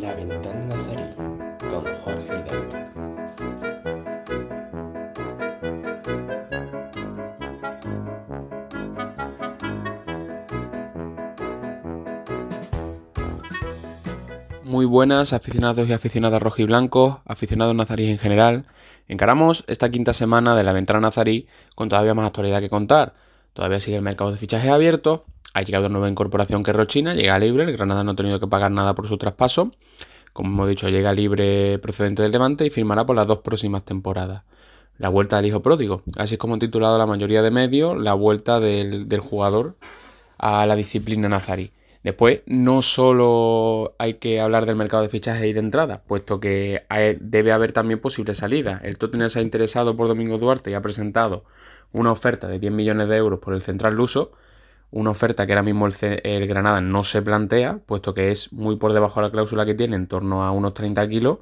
La Ventana Nazarí con Jorge Hidalgo. Muy buenas aficionados y aficionadas rojiblancos, aficionados nazaríes en general. Encaramos esta quinta semana de la ventana nazarí con todavía más actualidad que contar. Todavía sigue el mercado de fichajes abierto, ha llegado una nueva incorporación que es Rochina, llega libre, el Granada no ha tenido que pagar nada por su traspaso. Como hemos dicho, llega libre procedente del Levante y firmará por las dos próximas temporadas. La vuelta del hijo pródigo. Así es como han titulado la mayoría de medios la vuelta del, jugador a la disciplina nazarí. Después, no solo hay que hablar del mercado de fichajes y de entrada, puesto que hay- debe haber también posibles salidas. El Tottenham se ha interesado por Domingo Duarte y ha presentado una oferta de 10 millones de euros por el central luso, una oferta que ahora mismo el, el Granada no se plantea, puesto que es muy por debajo de la cláusula que tiene, en torno a unos 30 kilos.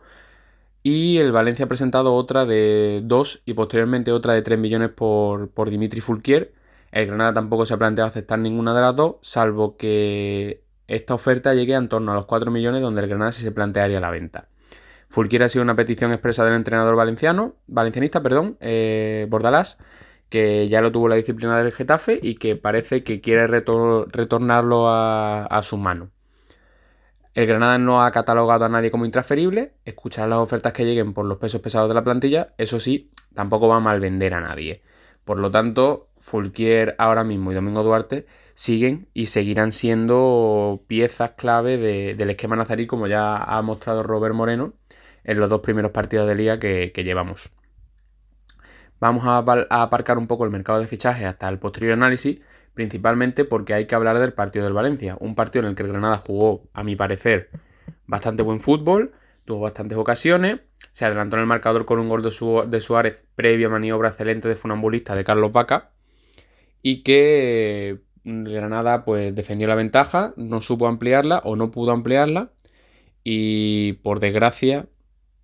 Y el Valencia ha presentado otra de 2 y posteriormente otra de 3 millones por, por Dimitri Fulquier. El Granada tampoco se ha planteado aceptar ninguna de las dos, salvo que esta oferta llegue en torno a los 4 millones, donde el Granada sí se plantearía la venta. Fulquier ha sido una petición expresa del entrenador valenciano, valencianista, perdón, eh, Bordalás, que ya lo tuvo la disciplina del Getafe y que parece que quiere retor- retornarlo a, su mano. El Granada no ha catalogado a nadie como intransferible, escuchar las ofertas que lleguen por los pesos pesados de la plantilla, eso sí, tampoco va a mal vender a nadie. Por lo tanto, Fulquier ahora mismo y Domingo Duarte siguen y seguirán siendo piezas clave de- del esquema nazarí, como ya ha mostrado Robert Moreno en los dos primeros partidos de liga que llevamos. Vamos a, apar- a aparcar un poco el mercado de fichajes hasta el posterior análisis, principalmente porque hay que hablar del partido del Valencia, un partido en el que el Granada jugó, a mi parecer, bastante buen fútbol, tuvo bastantes ocasiones, se adelantó en el marcador con un gol de, Su- de Suárez previo a maniobra excelente de funambulista de Carlos Vaca y que mm, Granada pues defendió la ventaja, no supo ampliarla o no pudo ampliarla y por desgracia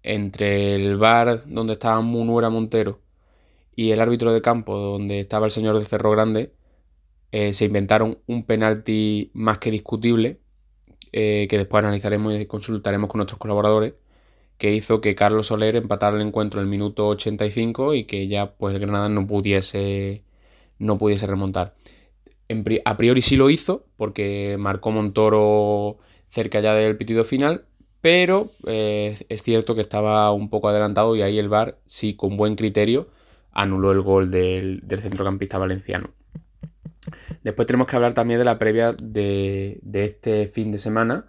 entre el bar donde estaba Munuera Montero y el árbitro de campo donde estaba el señor del Cerro Grande eh, se inventaron un penalti más que discutible eh, que después analizaremos y consultaremos con nuestros colaboradores que hizo que Carlos Soler empatara el encuentro en el minuto 85 y que ya pues el Granada no pudiese no pudiese remontar. A priori sí lo hizo porque marcó Montoro cerca ya del pitido final, pero eh, es cierto que estaba un poco adelantado y ahí el VAR sí con buen criterio anuló el gol del, centrocampista valenciano. Después tenemos que hablar también de la previa de, este fin de semana,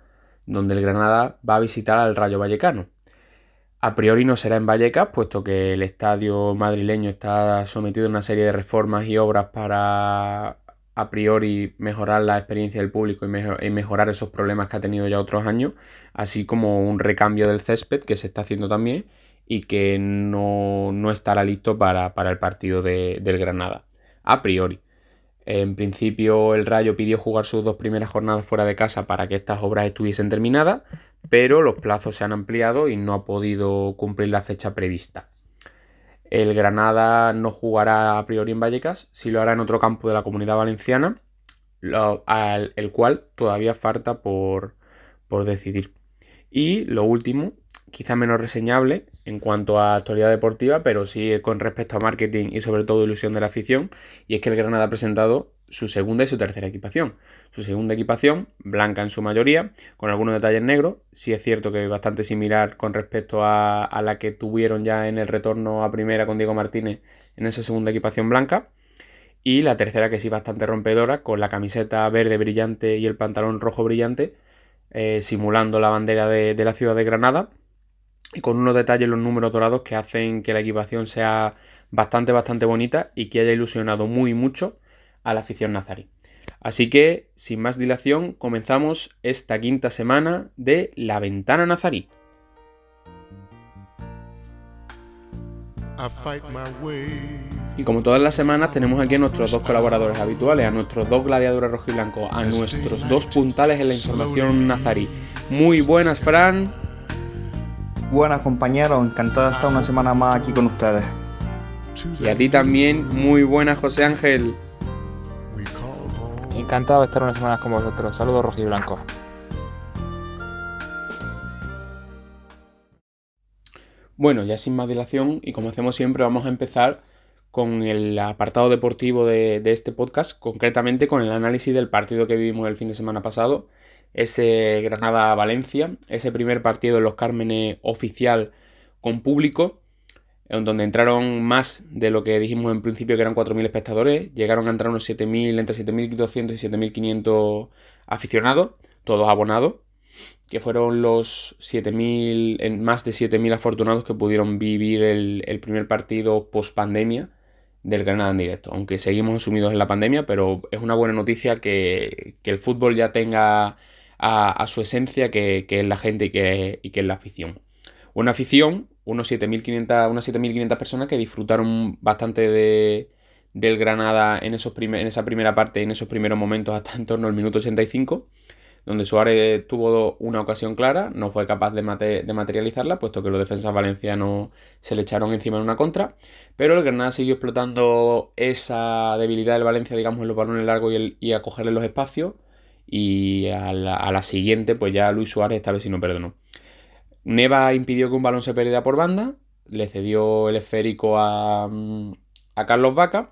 donde el Granada va a visitar al Rayo Vallecano. A priori no será en Vallecas, puesto que el estadio madrileño está sometido a una serie de reformas y obras para a priori mejorar la experiencia del público y mejorar esos problemas que ha tenido ya otros años, así como un recambio del césped que se está haciendo también y que no, no estará listo para, para el partido de- del Granada. A priori. En principio el Rayo pidió jugar sus dos primeras jornadas fuera de casa para que estas obras estuviesen terminadas, pero los plazos se han ampliado y no ha podido cumplir la fecha prevista. El Granada no jugará a priori en Vallecas, sí lo hará en otro campo de la comunidad valenciana, el cual todavía falta por, por decidir. Y lo último, quizá menos reseñable en cuanto a actualidad deportiva, pero sí con respecto a marketing y sobre todo ilusión de la afición, y es que el Granada ha presentado su segunda y su tercera equipación. Su segunda equipación, blanca en su mayoría, con algunos detalles negros, sí es cierto que es bastante similar con respecto a, la que tuvieron ya en el retorno a primera con Diego Martínez en esa segunda equipación blanca. Y la tercera que sí bastante rompedora, con la camiseta verde brillante y el pantalón rojo brillante, eh, simulando la bandera de, de la ciudad de Granada y con unos detalles los números dorados que hacen que la equipación sea bastante, bastante bonita y que haya ilusionado muy mucho a la afición nazarí. Así que, sin más dilación, comenzamos esta quinta semana de La Ventana Nazarí. Y como todas las semanas tenemos aquí a nuestros dos colaboradores habituales, a nuestros dos gladiadores rojiblancos, a nuestros dos puntales en la información nazarí. Muy buenas, Fran. Buenas compañeros, encantada de estar una semana más aquí con ustedes. Y a ti también, muy buenas José Ángel. Encantado de estar unas semanas con vosotros. Saludos rojo y blanco. Bueno, ya sin más dilación y como hacemos siempre vamos a empezar con el apartado deportivo de este podcast, concretamente con el análisis del partido que vivimos el fin de semana pasado ese Granada-Valencia, ese primer partido en los Cármenes oficial con público, en donde entraron más de lo que dijimos en principio que eran 4.000 espectadores, llegaron a entrar unos 7.000, entre 7.200 y 7.500 aficionados, todos abonados, que fueron los 7.000, en más de 7.000 afortunados que pudieron vivir el, el primer partido post pandemia del Granada en directo, aunque seguimos sumidos en la pandemia, pero es una buena noticia que, que el fútbol ya tenga a, su esencia, que, es la gente y que, es la afición. Una afición, unos 7.500, unas 7.500 personas que disfrutaron bastante de, del Granada en, esos primer, en esa primera parte, en esos primeros momentos hasta en torno al minuto 85 donde Suárez tuvo una ocasión clara, no fue capaz de, mate de, materializarla, puesto que los defensas valencianos se le echaron encima en una contra, pero el Granada siguió explotando esa debilidad del Valencia, digamos, en los balones largos y a cogerle los espacios, y a la, siguiente, pues ya Luis Suárez esta vez sí no perdonó. Neva impidió que un balón se perdiera por banda, le cedió el esférico a, a Carlos Vaca,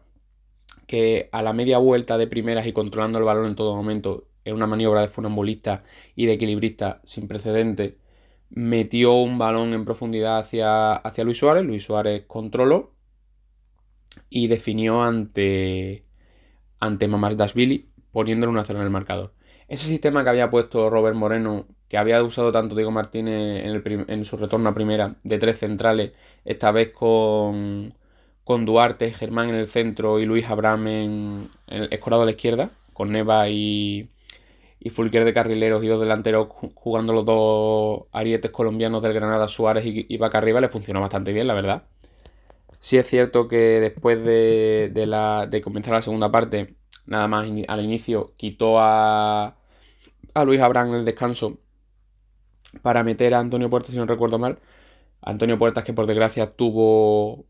que a la media vuelta de primeras y controlando el balón en todo momento en una maniobra de funambulista y de equilibrista sin precedente, metió un balón en profundidad hacia, Luis Suárez. Luis Suárez controló y definió ante, ante Mamás Dashvili, poniéndole una zona en el marcador. Ese sistema que había puesto Robert Moreno, que había usado tanto Diego Martínez en, su retorno a primera, de tres centrales, esta vez con, con Duarte, Germán en el centro y Luis Abraham en, el escorado a la izquierda, con Neva y, y Fulker de carrileros y dos delanteros jugando los dos arietes colombianos del Granada, Suárez y, y Vaca arriba, le funcionó bastante bien, la verdad. Sí es cierto que después de, de, la, de comenzar la segunda parte, nada más al inicio, quitó a, a Luis Abraham en el descanso para meter a Antonio Puertas, si no recuerdo mal. Antonio Puertas que por desgracia tuvo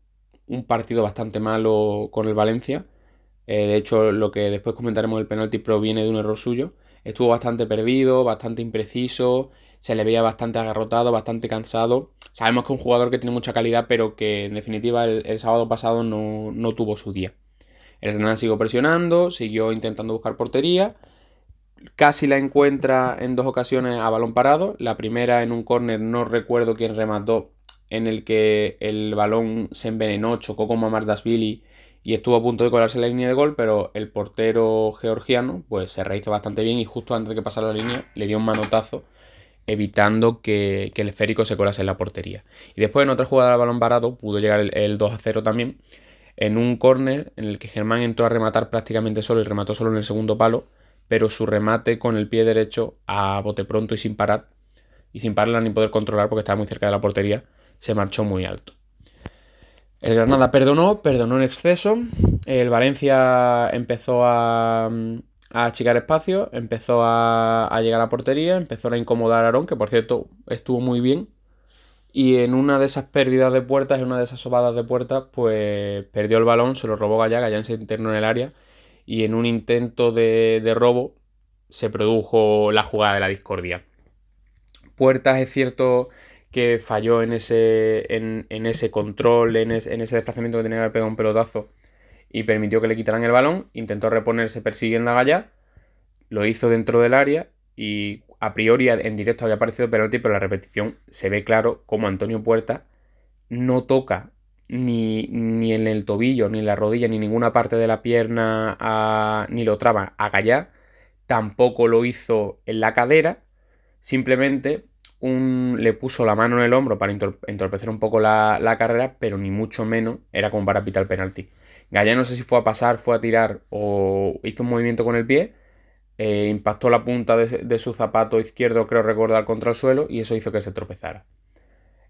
un partido bastante malo con el Valencia. Eh, de hecho, lo que después comentaremos del penalti proviene de un error suyo estuvo bastante perdido, bastante impreciso, se le veía bastante agarrotado, bastante cansado. Sabemos que es un jugador que tiene mucha calidad, pero que en definitiva el, el sábado pasado no, no, tuvo su día. Granada siguió presionando, siguió intentando buscar portería. Casi la encuentra en dos ocasiones a balón parado. La primera en un córner, no recuerdo quién remató, en el que el balón se envenenó, chocó con Mamardashvili y estuvo a punto de colarse la línea de gol, pero el portero georgiano pues se rehizo bastante bien y justo antes de que pasara la línea le dio un manotazo evitando que, que el esférico se colase en la portería. Y después en otra jugada de balón parado pudo llegar el, el 2 a 0 también en un córner en el que Germán entró a rematar prácticamente solo y remató solo en el segundo palo, pero su remate con el pie derecho a bote pronto y sin parar, y sin pararla ni poder controlar porque estaba muy cerca de la portería, se marchó muy alto. El Granada perdonó, perdonó en exceso. El Valencia empezó a, achicar espacio, empezó a, a, llegar a portería, empezó a incomodar a Aarón, que por cierto estuvo muy bien. Y en una de esas pérdidas de puertas, en una de esas sobadas de puertas, pues perdió el balón, se lo robó Gallaga, ya se internó en el área. Y en un intento de, de robo se produjo la jugada de la discordia. Puertas, es cierto que falló en ese, en, en ese control, en, en, ese desplazamiento que tenía que haber pegado un pelotazo y permitió que le quitaran el balón. Intentó reponerse persiguiendo a Gallá, lo hizo dentro del área y a priori en directo había parecido penalti, pero la repetición se ve claro como Antonio Puerta no toca ni, ni en el tobillo, ni en la rodilla, ni ninguna parte de la pierna, ni lo traba a Gallá, tampoco lo hizo en la cadera, simplemente le puso la mano en el hombro para entorpecer un poco la, la, carrera, pero ni mucho menos era como para pitar el penalti. Gallá no sé si fue a pasar, fue a tirar o hizo un movimiento con el pie, eh, impactó la punta de, su zapato izquierdo, creo recordar, contra el suelo y eso hizo que se tropezara.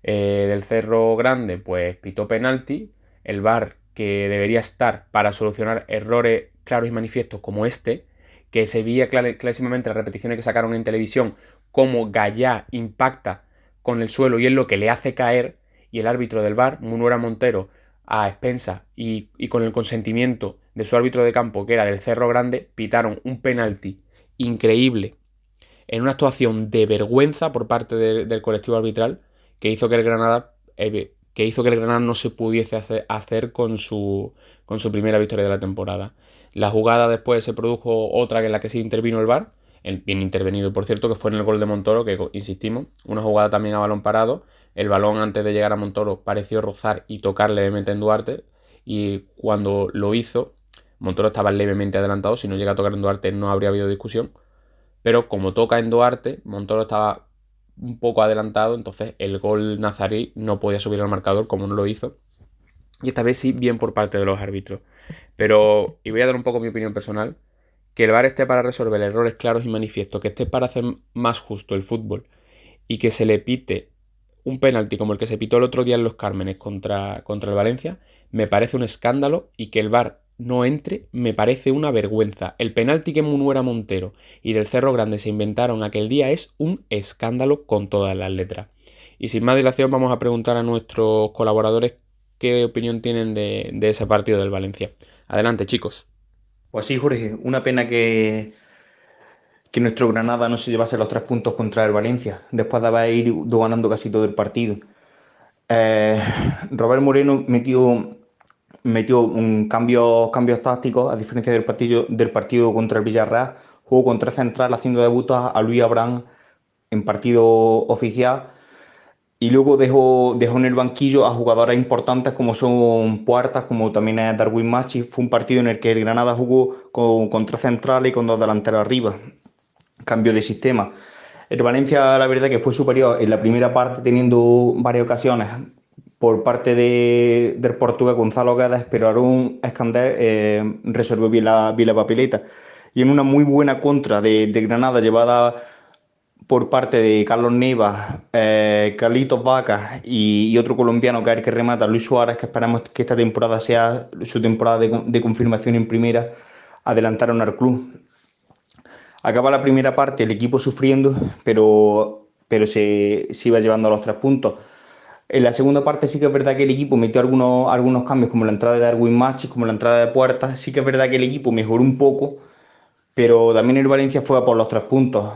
Eh, del Cerro Grande, pues pitó penalti, el VAR que debería estar para solucionar errores claros y manifiestos como este, que se veía clarísimamente las repeticiones que sacaron en televisión cómo Gallá impacta con el suelo y es lo que le hace caer, y el árbitro del bar, Munuera Montero, a expensa y, y, con el consentimiento de su árbitro de campo, que era del Cerro Grande, pitaron un penalti increíble en una actuación de vergüenza por parte de, del colectivo arbitral que hizo que el Granada eh, que hizo que el Granada no se pudiese hacer, con, su, con su primera victoria de la temporada. La jugada después se produjo otra que en la que sí intervino el VAR, el bien intervenido por cierto, que fue en el gol de Montoro, que insistimos, una jugada también a balón parado. El balón antes de llegar a Montoro pareció rozar y tocar levemente en Duarte, y cuando lo hizo, Montoro estaba levemente adelantado, si no llega a tocar en Duarte no habría habido discusión, pero como toca en Duarte, Montoro estaba un poco adelantado, entonces el gol nazarí no podía subir al marcador como no lo hizo. Y esta vez sí, bien por parte de los árbitros. Pero, y voy a dar un poco mi opinión personal, que el VAR esté para resolver errores claros y manifiestos, que esté para hacer más justo el fútbol y que se le pite un penalti como el que se pitó el otro día en los Cármenes contra, contra el Valencia, me parece un escándalo y que el VAR no entre me parece una vergüenza. El penalti que Munuera Montero y del Cerro Grande se inventaron aquel día es un escándalo con todas las letras. Y sin más dilación vamos a preguntar a nuestros colaboradores qué opinión tienen de, ese partido del Valencia. Adelante chicos. Pues sí, Jorge, una pena que, que nuestro Granada no se llevase los tres puntos contra el Valencia, después de haber ido ganando casi todo el partido. Eh, Robert Moreno metió metió un cambio, cambios tácticos, a diferencia del partido, del partido contra el Villarreal, jugó con tres centrales haciendo debut a, Luis Abraham en partido oficial y luego dejó, dejó en el banquillo a jugadores importantes como son Puertas, como también es Darwin Machi. Fue un partido en el que el Granada jugó con, con tres centrales y con dos delanteros arriba. Cambio de sistema. El Valencia, la verdad, que fue superior en la primera parte, teniendo varias ocasiones por parte de, del portugués Gonzalo Guedes, pero Aaron Escander eh, resolvió bien la, bien papeleta. Y en una muy buena contra de, de Granada llevada por parte de Carlos Neva, eh, Carlitos Vaca y, otro colombiano que es el que remata, Luis Suárez, que esperamos que esta temporada sea su temporada de, de confirmación en primera, adelantaron al club. Acaba la primera parte, el equipo sufriendo, pero, pero se, se iba llevando a los tres puntos. En la segunda parte sí que es verdad que el equipo metió algunos, algunos cambios, como la entrada de Darwin Machis, como la entrada de Puertas. Sí que es verdad que el equipo mejoró un poco, pero también el Valencia fue a por los tres puntos.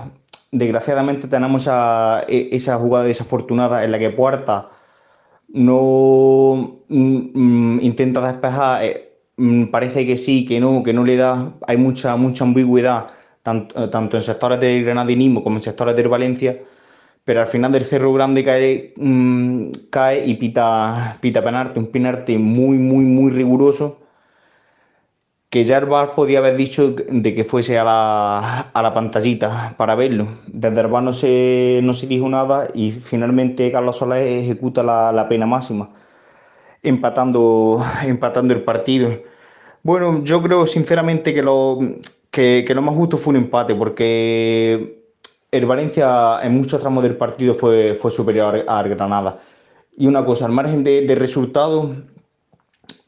Desgraciadamente tenemos esa, e, esa jugada desafortunada en la que Puertas no mm, intenta despejar, eh, mm, parece que sí, que no, que no le da, hay mucha, mucha ambigüedad, tanto, tanto en sectores del granadinismo como en sectores del Valencia pero al final del Cerro Grande cae, mm, cae y pita, pita penarte, un penarte muy, muy, muy riguroso, que ya el VAR podía haber dicho de que fuese a la, a la pantallita para verlo. Desde el VAR no se, no se dijo nada y finalmente Carlos Solés ejecuta la, la pena máxima, empatando, empatando el partido. Bueno, yo creo sinceramente que lo, que lo más justo fue un empate, porque el Valencia en muchos tramos del partido fue, fue superior al Granada. Y una cosa, al margen de, de resultados,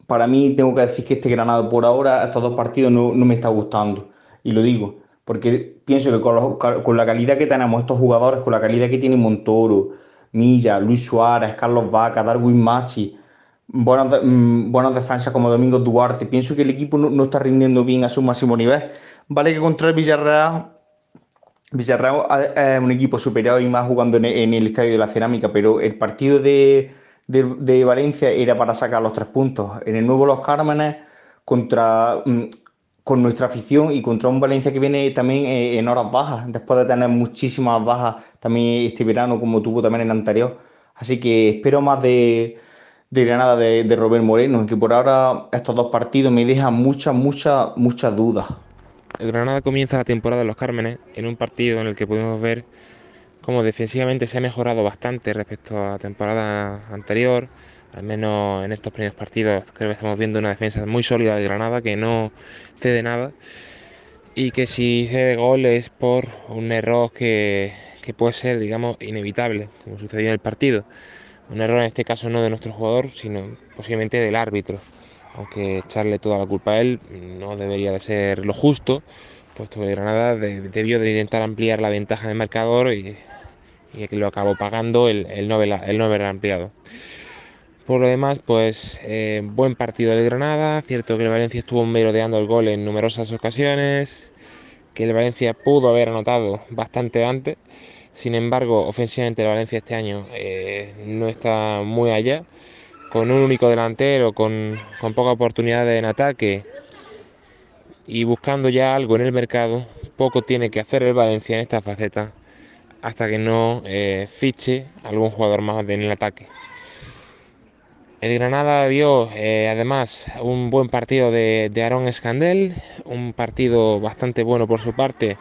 para mí tengo que decir que este Granada por ahora, estos dos partidos no, no me está gustando. Y lo digo, porque pienso que con, con, la calidad que tenemos estos jugadores, con la calidad que tiene Montoro, Milla, Luis Suárez, Carlos Vaca, Darwin Machi, buenas, mm, buenas defensas como Domingo Duarte, pienso que el equipo no, no está rindiendo bien a su máximo nivel. Vale que contra el Villarreal Villarreal es un equipo superior y más jugando en el, Estadio de la Cerámica, pero el partido de, Valencia era para sacar los tres puntos. En el nuevo Los Cármenes, contra, mm, con nuestra afición y contra un Valencia que viene también eh, en horas bajas, después de tener muchísimas bajas también este verano, como tuvo también en el anterior. Así que espero más de, de Granada de, de Robert Moreno, que por ahora estos dos partidos me dejan muchas, muchas, muchas dudas. El Granada comienza la temporada en Los Cármenes en un partido en el que pudimos ver cómo defensivamente se ha mejorado bastante respecto a la temporada anterior. Al menos en estos primeros partidos creo que estamos viendo una defensa muy sólida de Granada que no cede nada y que si cede gol es por un error que, que puede ser, digamos, inevitable, como sucedió en el partido. Un error en este caso no de nuestro jugador, sino posiblemente del árbitro aunque echarle toda la culpa a él no debería de ser lo justo, puesto que Granada debió de intentar ampliar la ventaja del marcador y, y que lo acabó pagando el, el, no haber, ampliado. Por lo demás, pues eh, buen partido del Granada, cierto que el Valencia estuvo merodeando el gol en numerosas ocasiones, que el Valencia pudo haber anotado bastante antes, sin embargo, ofensivamente el Valencia este año eh, no está muy allá con un único delantero, con, con pocas oportunidades en ataque y buscando ya algo en el mercado, poco tiene que hacer el Valencia en esta faceta hasta que no eh, fiche algún jugador más en el ataque. El Granada vio eh, además un buen partido de, de Aaron Escandel, un partido bastante bueno por su parte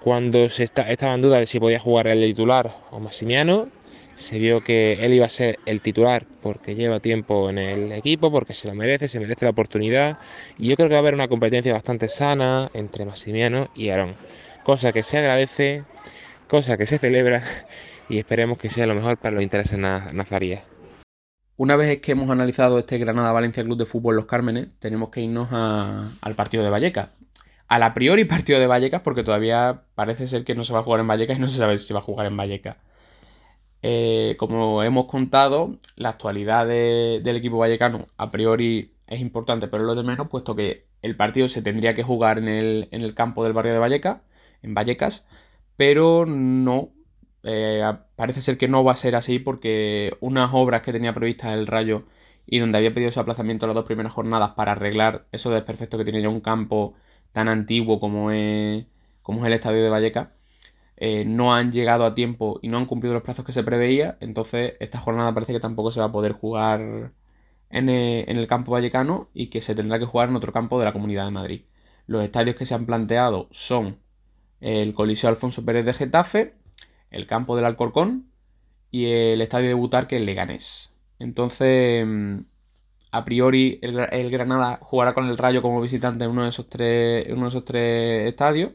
cuando se estaba en duda de si podía jugar el titular o Massimiano. Se vio que él iba a ser el titular porque lleva tiempo en el equipo, porque se lo merece, se merece la oportunidad. Y yo creo que va a haber una competencia bastante sana entre Massimiano y Aaron. Cosa que se agradece, cosa que se celebra y esperemos que sea lo mejor para los intereses nazaríes. Una vez que hemos analizado este Granada Valencia Club de Fútbol Los Cármenes, tenemos que irnos al partido de Vallecas. A la priori partido de Vallecas, porque todavía parece ser que no se va a jugar en Vallecas y no se sabe si se va a jugar en Vallecas. Eh, como hemos contado, la actualidad del equipo vallecano a priori es importante, pero lo de menos, puesto que el partido se tendría que jugar en el, campo del barrio de Vallecas, en Vallecas, pero no eh, parece ser que no va a ser así porque unas obras que tenía previstas el Rayo y donde había pedido su aplazamiento las dos primeras jornadas para arreglar eso desperfecto que tiene ya un campo tan antiguo como es, como es el estadio de Vallecas, eh, no han llegado a tiempo y no han cumplido los plazos que se preveía, entonces esta jornada parece que tampoco se va a poder jugar en el, en el campo vallecano y que se tendrá que jugar en otro campo de la Comunidad de Madrid. Los estadios que se han planteado son el Coliseo Alfonso Pérez de Getafe, el campo del Alcorcón y el estadio de Butarque el Leganés. Entonces, mm, a priori, el, Granada jugará con el Rayo como visitante en uno de esos tres, uno de esos tres estadios.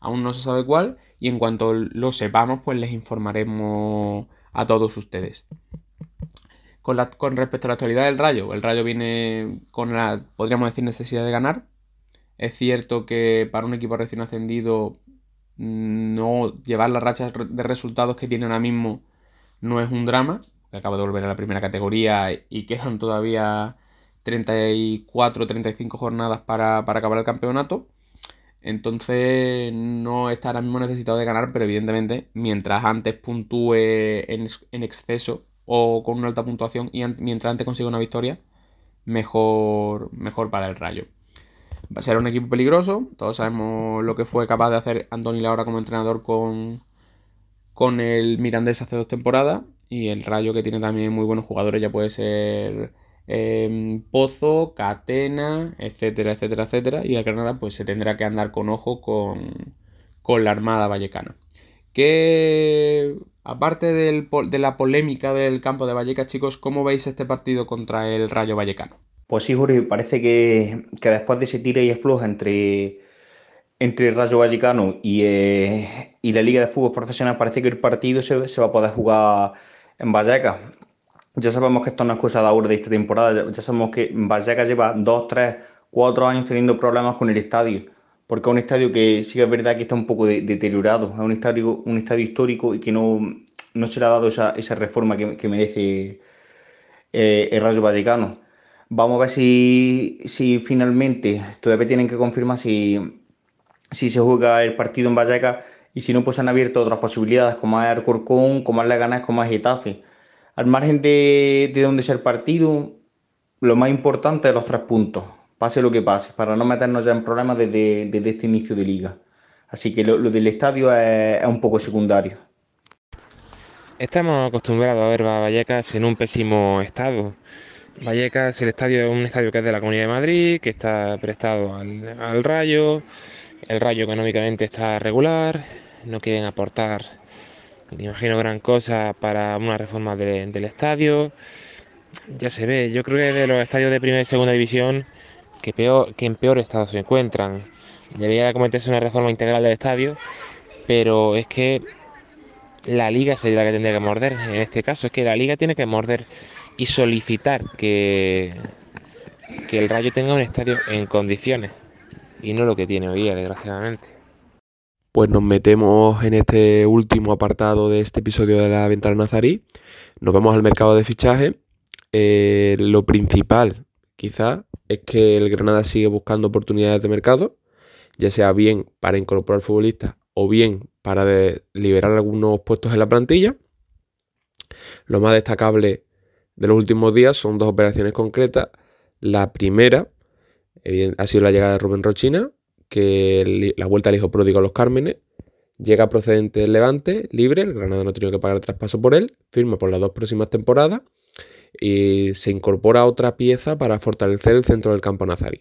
Aún no se sabe cuál. Y en cuanto lo sepamos, pues les informaremos a todos ustedes. Con, respecto a la actualidad del Rayo, el Rayo viene con la, podríamos decir, necesidad de ganar. Es cierto que para un equipo recién ascendido no llevar las rachas de resultados que tiene ahora mismo no es un drama, acaba de volver a la primera categoría y quedan todavía 34, 35 jornadas para, acabar el campeonato. Entonces no está ahora mismo necesitado de ganar, pero evidentemente mientras antes puntúe en, exceso o con una alta puntuación y mientras antes consiga una victoria, mejor, mejor para el Rayo. Va a ser un equipo peligroso. Todos sabemos lo que fue capaz de hacer Antoni Laura como entrenador con, con el Mirandés hace dos temporadas. Y el Rayo que tiene también muy buenos jugadores. Ya puede ser em, Pozo, Catena, etcétera, etcétera, etcétera. Y el Granada pues se tendrá que andar con ojo con, con la Armada Vallecana. Que aparte de la polémica del campo de Vallecas, chicos, ¿cómo veis este partido contra el Rayo Vallecano? Pues sí, Jorge, parece que, después de ese tira y afloja entre, entre el Rayo Vallecano y, eh, y, la Liga de Fútbol Profesional, parece que el partido se, va a poder jugar en Vallecas. Ya sabemos que esto no es cosa de ahora de esta temporada, ya sabemos que Vallecas lleva dos, tres, cuatro años teniendo problemas con el estadio, porque es un estadio que sí que es verdad que está un poco deteriorado, es un estadio, un estadio histórico y que no, no se le ha dado esa, reforma que, merece eh, el Rayo Vallecano. Vamos a ver si, si finalmente todavía tienen que confirmar si, si se juega el partido en Vallecas y si no, pues han abierto otras posibilidades como es Alcorcón, como es Leganés, como es Getafe. Al margen de, de donde sea partido, lo más importante es los tres puntos, pase lo que pase, para no meternos ya en problemas desde, desde este inicio de liga. Así que lo, del estadio es, es, un poco secundario. Estamos acostumbrados a ver a Vallecas en un pésimo estado. Vallecas, el estadio es un estadio que es de la Comunidad de Madrid, que está prestado al, Rayo. El Rayo económicamente está regular, no quieren aportar, imagino, gran cosa para una reforma del estadio. Ya se ve, yo creo que de los estadios de primera y segunda división que, peor, que en peor estado se encuentran. Debería cometerse una reforma integral del estadio, pero es que la liga sería la que tendría que morder. En este caso es que la liga tiene que morder y solicitar que, que el Rayo tenga un estadio en condiciones y no lo que tiene hoy día, desgraciadamente. Pues nos metemos en este último apartado de este episodio de la Ventana Nazarí. Nos vamos al mercado de fichaje. Eh, lo principal, quizá, es que el Granada sigue buscando oportunidades de mercado, ya sea bien para incorporar futbolistas o bien para liberar algunos puestos en la plantilla. Lo más destacable de los últimos días son dos operaciones concretas. La primera ha sido la llegada de Rubén Rochina, que la vuelta al hijo pródigo a los Cármenes. Llega procedente del Levante, libre, el Granada no ha tenido que pagar traspaso por él, firma por las dos próximas temporadas y se incorpora otra pieza para fortalecer el centro del campo nazarí.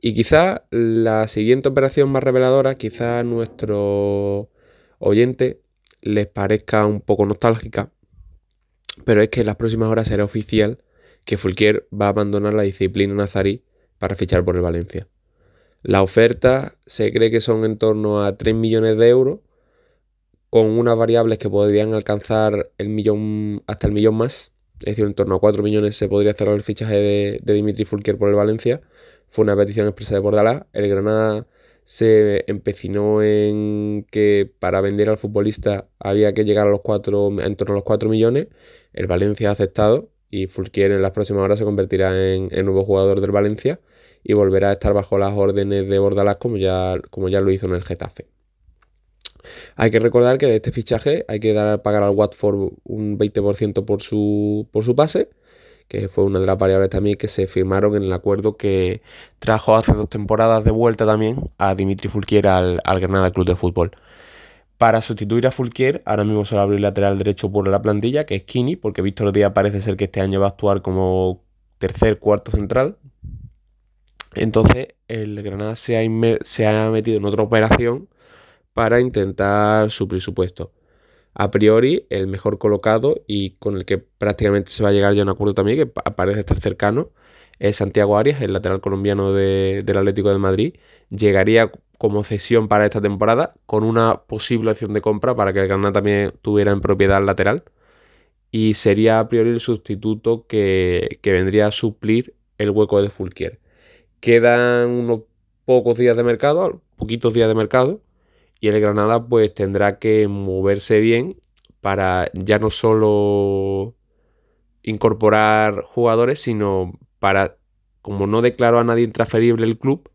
Y quizá la siguiente operación más reveladora, quizá a nuestro oyente les parezca un poco nostálgica, pero es que en las próximas horas será oficial que Fulquier va a abandonar la disciplina nazarí para fichar por el Valencia. La oferta se cree que son en torno a 3 millones de euros, con unas variables que podrían alcanzar el millón hasta el millón más. Es decir, en torno a 4 millones se podría cerrar el fichaje de, Dimitri Fulquier por el Valencia. Fue una petición expresa de Bordalás. El Granada se empecinó en que para vender al futbolista había que llegar a los 4, en torno a los 4 millones. El Valencia ha aceptado y Fulquier en las próximas horas se convertirá en, en nuevo jugador del Valencia y volverá a estar bajo las órdenes de Bordalás como ya, como ya lo hizo en el Getafe. Hay que recordar que de este fichaje hay que dar pagar al Watford un 20% por su, por su pase, que fue una de las variables también que se firmaron en el acuerdo que trajo hace dos temporadas de vuelta también a Dimitri Fulquier al, Granada Club de Fútbol. Para sustituir a Fulquier, ahora mismo se va a abrir lateral derecho por la plantilla, que es Kini, porque Víctor Díaz parece ser que este año va a actuar como tercer, cuarto central, entonces el Granada se ha, metido en otra operación para intentar su presupuesto. A priori, el mejor colocado y con el que prácticamente se va a llegar ya a un acuerdo también, que parece estar cercano, es Santiago Arias, el lateral colombiano del Atlético de Madrid. Llegaría como cesión para esta temporada con una posible opción de compra para que el Granada también tuviera en propiedad el lateral. Y sería a priori el sustituto que, que vendría a suplir el hueco de Fulquier. Quedan unos pocos días de mercado, poquitos días de mercado, y el Granada pues tendrá que moverse bien para ya no solo incorporar jugadores, sino para, como no declaró a nadie intransferible el club,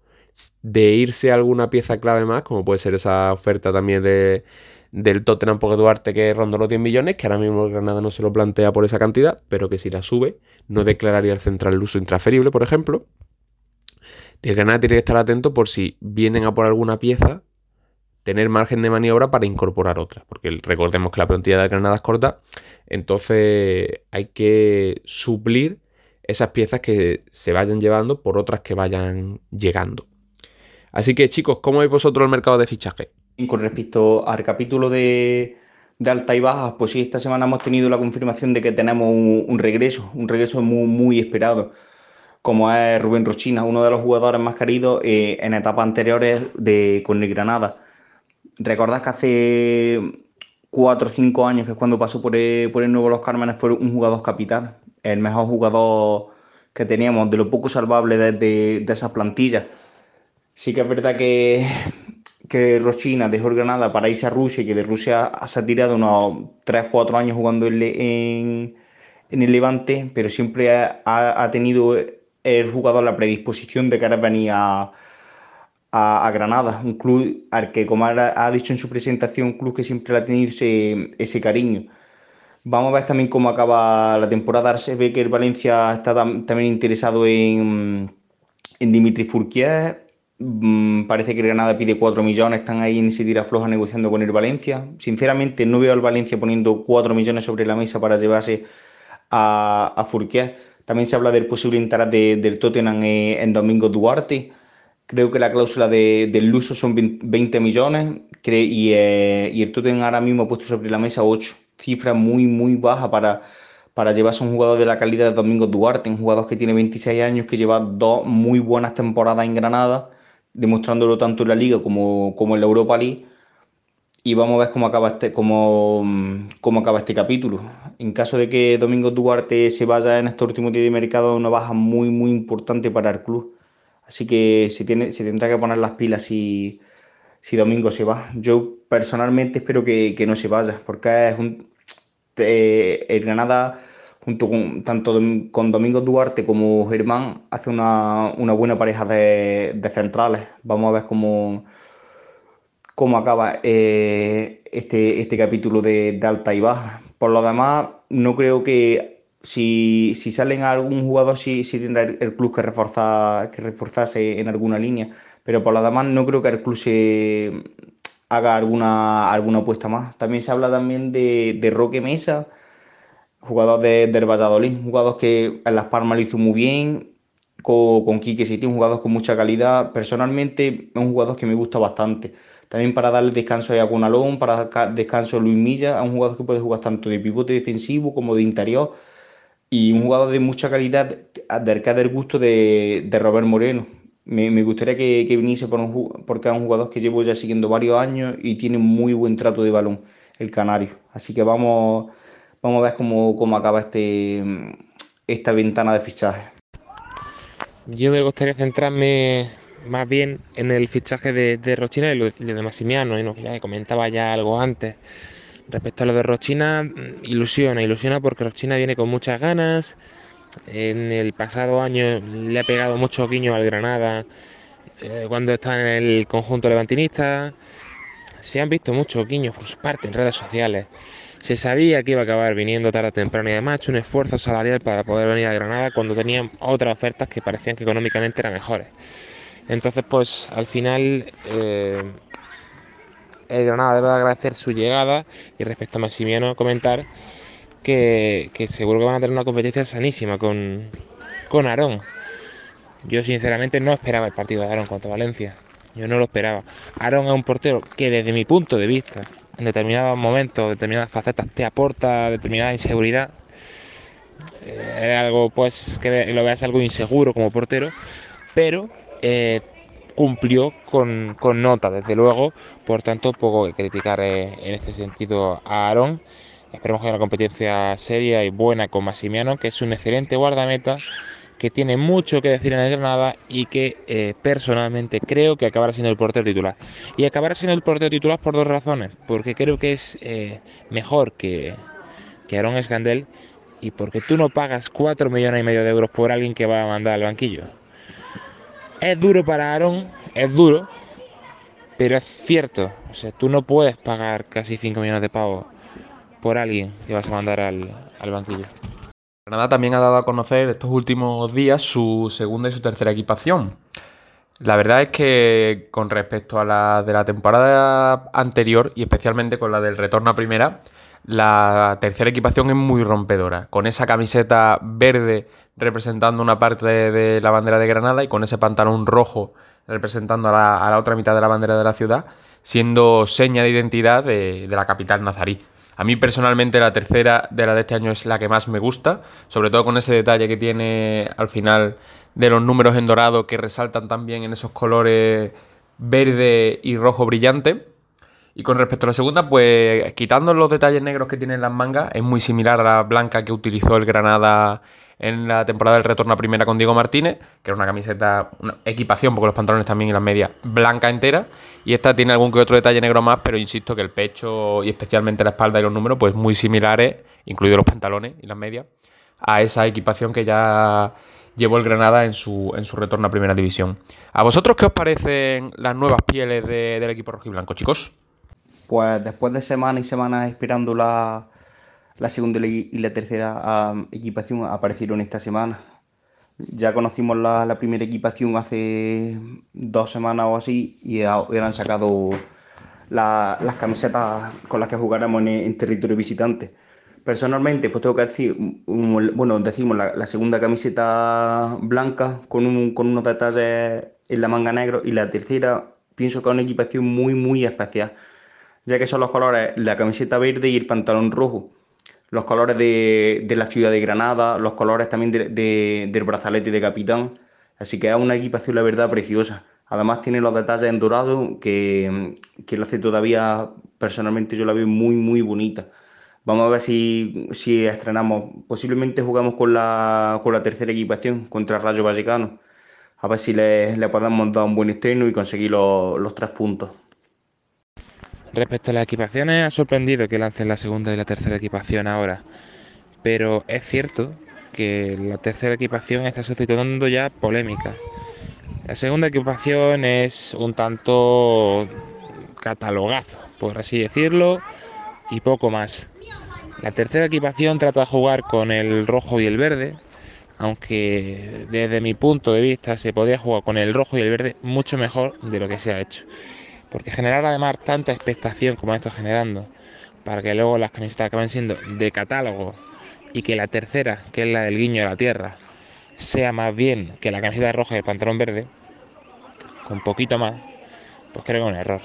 de irse a alguna pieza clave más, como puede ser esa oferta también de, del Tottenham Poké Duarte que rondó los 10 millones, que ahora mismo el Granada no se lo plantea por esa cantidad, pero que si la sube, no declararía el central el uso intransferible, por ejemplo. El Granada tiene que estar atento por si vienen a por alguna pieza, tener margen de maniobra para incorporar otra. Porque recordemos que la plantilla de Granada es corta, entonces hay que suplir esas piezas que se vayan llevando por otras que vayan llegando. Así que chicos, ¿cómo veis vosotros el mercado de fichaje? Con respecto al capítulo de, alta y baja, pues sí, esta semana hemos tenido la confirmación de que tenemos un, regreso, un regreso muy esperado como es Rubén Rochina, uno de los jugadores más queridos eh, en etapas anteriores de, con el Granada. ¿Recordás que hace cuatro o cinco años, que es cuando pasó por el, Nuevo Los Cármenes, fue un jugador capital, el mejor jugador que teníamos, de lo poco salvable de, de, esas plantillas? Sí que es verdad que, que Rochina dejó el Granada para irse a Rusia y que de Rusia se ha tirado unos 3-4 años jugando en, en, el Levante, pero siempre ha, ha tenido el jugador la predisposición de querer venir a, a, Granada, un club al que, como ha, dicho en su presentación, un club que siempre ha tenido ese, cariño. Vamos a ver también cómo acaba la temporada. Se ve que el Valencia está también interesado en, en Dimitri Furquier. Mm, parece que el Granada pide 4 millones, están ahí en ese tira floja negociando con el Valencia. Sinceramente, no veo al Valencia poniendo 4 millones sobre la mesa para llevarse a, a también se habla del posible interés del Tottenham en, Domingo Duarte. Creo que la cláusula del Luso son 20 millones eh, y, el Tottenham ahora mismo ha puesto sobre la mesa 8. Cifra muy, muy baja para, para llevarse a un jugador de la calidad de Domingo Duarte, un jugador que tiene 26 años, que lleva dos muy buenas temporadas en Granada, demostrándolo tanto en la Liga como, como en la Europa League y vamos a ver cómo acaba este, cómo, cómo acaba este capítulo. En caso de que Domingo Duarte se vaya en este último día de mercado, una baja muy, muy importante para el club. Así que se, tiene, se tendrá que poner las pilas si, si Domingo se va. Yo personalmente espero que, no se vaya, porque el Granada, junto con tanto con Domingo Duarte como Germán, hace una, buena pareja de, de centrales. Vamos a ver cómo cómo acaba eh, este, este capítulo de, alta y baja. Por lo demás, no creo que si, si salen algún jugador, sí, sí tendrá el, club que, reforzar, que reforzarse en alguna línea, pero por lo demás no creo que el club se haga alguna, alguna apuesta más. También se habla también de, de Roque Mesa, jugador de, del Valladolid, jugador que en Las Palmas lo hizo muy bien, con, con Quique Siti, un jugador con mucha calidad. Personalmente un jugador que me gusta bastante. También para darle descanso a Agunalón, para dar descanso a Luis Milla, a un jugador que puede jugar tanto de pivote defensivo como de interior. Y un jugador de mucha calidad, del que del gusto de, de Robert Moreno. Me, me gustaría que, que viniese por un, porque es un jugador que llevo ya siguiendo varios años y tiene muy buen trato de balón, el canario. Así que vamos, vamos a ver cómo, cómo acaba este, esta ventana de fichajes. Yo me gustaría centrarme más bien en el fichaje de, de Rochina y lo, y lo de Massimiano, y ya comentaba ya algo antes. Respecto a lo de Rochina, mm, ilusiona, ilusiona porque Rochina viene con muchas ganas. En el pasado año le ha pegado mucho guiño al Granada eh, cuando está en el conjunto levantinista. Se han visto muchos guiños por su parte en redes sociales. Se sabía que iba a acabar viniendo tarde o temprano y además hecho un esfuerzo salarial para poder venir a Granada cuando tenían otras ofertas que parecían que económicamente eran mejores. Entonces, pues al final eh, el Granada debe agradecer su llegada y respecto a Massimiano comentar que, que seguro que van a tener una competencia sanísima con, con Aarón. Yo sinceramente no esperaba el partido de Aarón contra Valencia. Yo no lo esperaba. Aarón es un portero que desde mi punto de vista, en determinados momentos, determinadas facetas, te aporta determinada inseguridad. Eh, algo pues que lo veas algo inseguro como portero, pero eh, cumplió con, con nota, desde luego. Por tanto, poco que criticar eh, en este sentido a Aarón. Esperemos que haya una competencia seria y buena con Massimiano, que es un excelente guardameta que tiene mucho que decir en el Granada y que eh, personalmente creo que acabará siendo el portero titular. Y acabará siendo el portero titular por dos razones. Porque creo que es eh, mejor que, que Aaron Escandel y porque tú no pagas 4 millones y medio de euros por alguien que va a mandar al banquillo. Es duro para Aaron, es duro, pero es cierto. O sea, tú no puedes pagar casi 5 millones de pavos por alguien que vas a mandar al, al banquillo. Granada también ha dado a conocer estos últimos días su segunda y su tercera equipación. La verdad es que con respecto a la de la temporada anterior y especialmente con la del retorno a primera, la tercera equipación es muy rompedora. Con esa camiseta verde representando una parte de, la bandera de Granada y con ese pantalón rojo representando a la, otra mitad de la bandera de la ciudad, siendo seña de identidad de, de la capital nazarí. A mí personalmente la tercera de la de este año es la que más me gusta, sobre todo con ese detalle que tiene al final de los números en dorado que resaltan también en esos colores verde y rojo brillante. Y con respecto a la segunda, pues quitando los detalles negros que tienen las mangas, es muy similar a la blanca que utilizó el Granada en la temporada del retorno a primera con Diego Martínez, que era una camiseta, una equipación, porque los pantalones también y las medias, blanca entera. Y esta tiene algún que otro detalle negro más, pero insisto que el pecho y especialmente la espalda y los números, pues muy similares, incluidos los pantalones y las medias, a esa equipación que ya llevó el Granada en su, en su retorno a primera división. ¿A vosotros qué os parecen las nuevas pieles de- del equipo rojiblanco, chicos? Pues después de semanas y semanas esperando la, la segunda y la- tercera am, equipación, aparecieron esta semana. Ya conocimos la, la primera equipación hace dos semanas o así y han sacado la- las camisetas con las que jugaremos en, en territorio visitante. Personalmente, pues tengo que decir, um, bueno, decimos la, la segunda camiseta blanca con, un- con unos detalles en la manga negro y la tercera pienso que es una equipación muy, muy especial ya que son los colores, la camiseta verde y el pantalón rojo. Los colores de, de la ciudad de Granada, los colores también de- de- del brazalete de capitán. Así que es una equipación, la verdad, preciosa. Además tiene los detalles en dorado que, que lo hace todavía, personalmente yo la veo muy, muy bonita. Vamos a ver si, si estrenamos. Posiblemente jugamos con la, con la tercera equipación contra Rayo Vallecano. A ver si le, le podemos dar un buen estreno y conseguir los tres puntos. Respecto a las equipaciones, ha sorprendido que lancen la segunda y la tercera equipación ahora. Pero es cierto que la tercera equipación está suscitando ya polémica. La segunda equipación es un tanto catalogazo, por así decirlo, y poco más. La tercera equipación trata de jugar con el rojo y el verde, aunque desde mi punto de vista se podría jugar con el rojo y el verde mucho mejor de lo que se ha hecho. Porque generar además tanta expectación como esto generando, para que luego las camisetas acaben siendo de catálogo y que la tercera, que es la del guiño de la tierra, sea más bien que la camiseta roja y el pantalón verde, con poquito más, pues creo que es un error.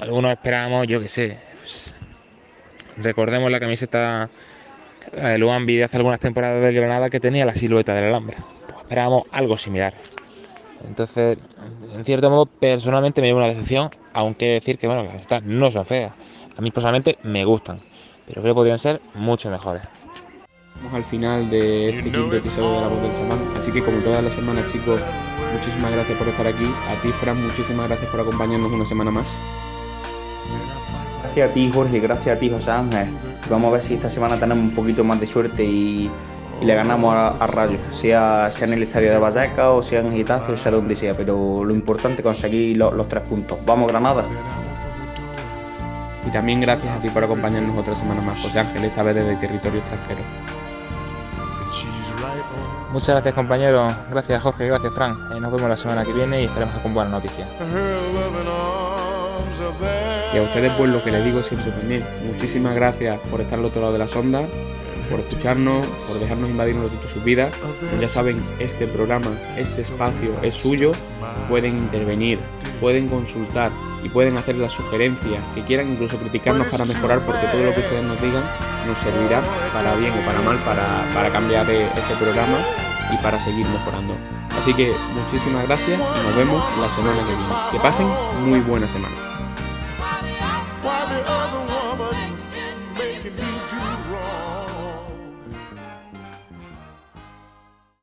algunos esperábamos, yo que sé, pues, recordemos la camiseta de Luambi de hace algunas temporadas del Granada que tenía la silueta de la Alhambra. Pues esperábamos algo similar. Entonces, en cierto modo, personalmente me lleva una decepción, aunque decir que bueno, las camisetas no son feas. A mí personalmente me gustan, pero creo que podrían ser mucho mejores. Estamos al final de este quinto episodio de La Voz del Chamán, así que como todas las semanas chicos, muchísimas gracias por estar aquí. A ti Fran, muchísimas gracias por acompañarnos una semana más. Gracias a ti Jorge, gracias a ti José Ángel. Vamos a ver si esta semana tenemos un poquito más de suerte y, y le ganamos a, a Rayo, sea, sea en el estadio de Vallecas o sea en Getafe, o sea donde sea, pero lo importante es conseguir lo- los tres puntos. Vamos Granada. Y también gracias a ti por acompañarnos otra semana más, José Ángel, esta vez desde el territorio extranjero. Muchas gracias compañeros, gracias Jorge, gracias Fran. Eh, nos vemos la semana que viene y esperemos que con buenas noticias. Y a ustedes pues lo que les digo siempre también, muchísimas gracias por estar al otro lado de las ondas, por escucharnos, por dejarnos invadir un ratito sus vidas. Como ya saben, este programa, este espacio es suyo, pueden intervenir, pueden consultar y pueden hacer las sugerencias que quieran, incluso criticarnos para mejorar, porque todo lo que ustedes nos digan nos servirá para bien o para mal, para, para cambiar este programa y para seguir mejorando. Así que muchísimas gracias y nos vemos la semana que viene. Que pasen muy buena semana.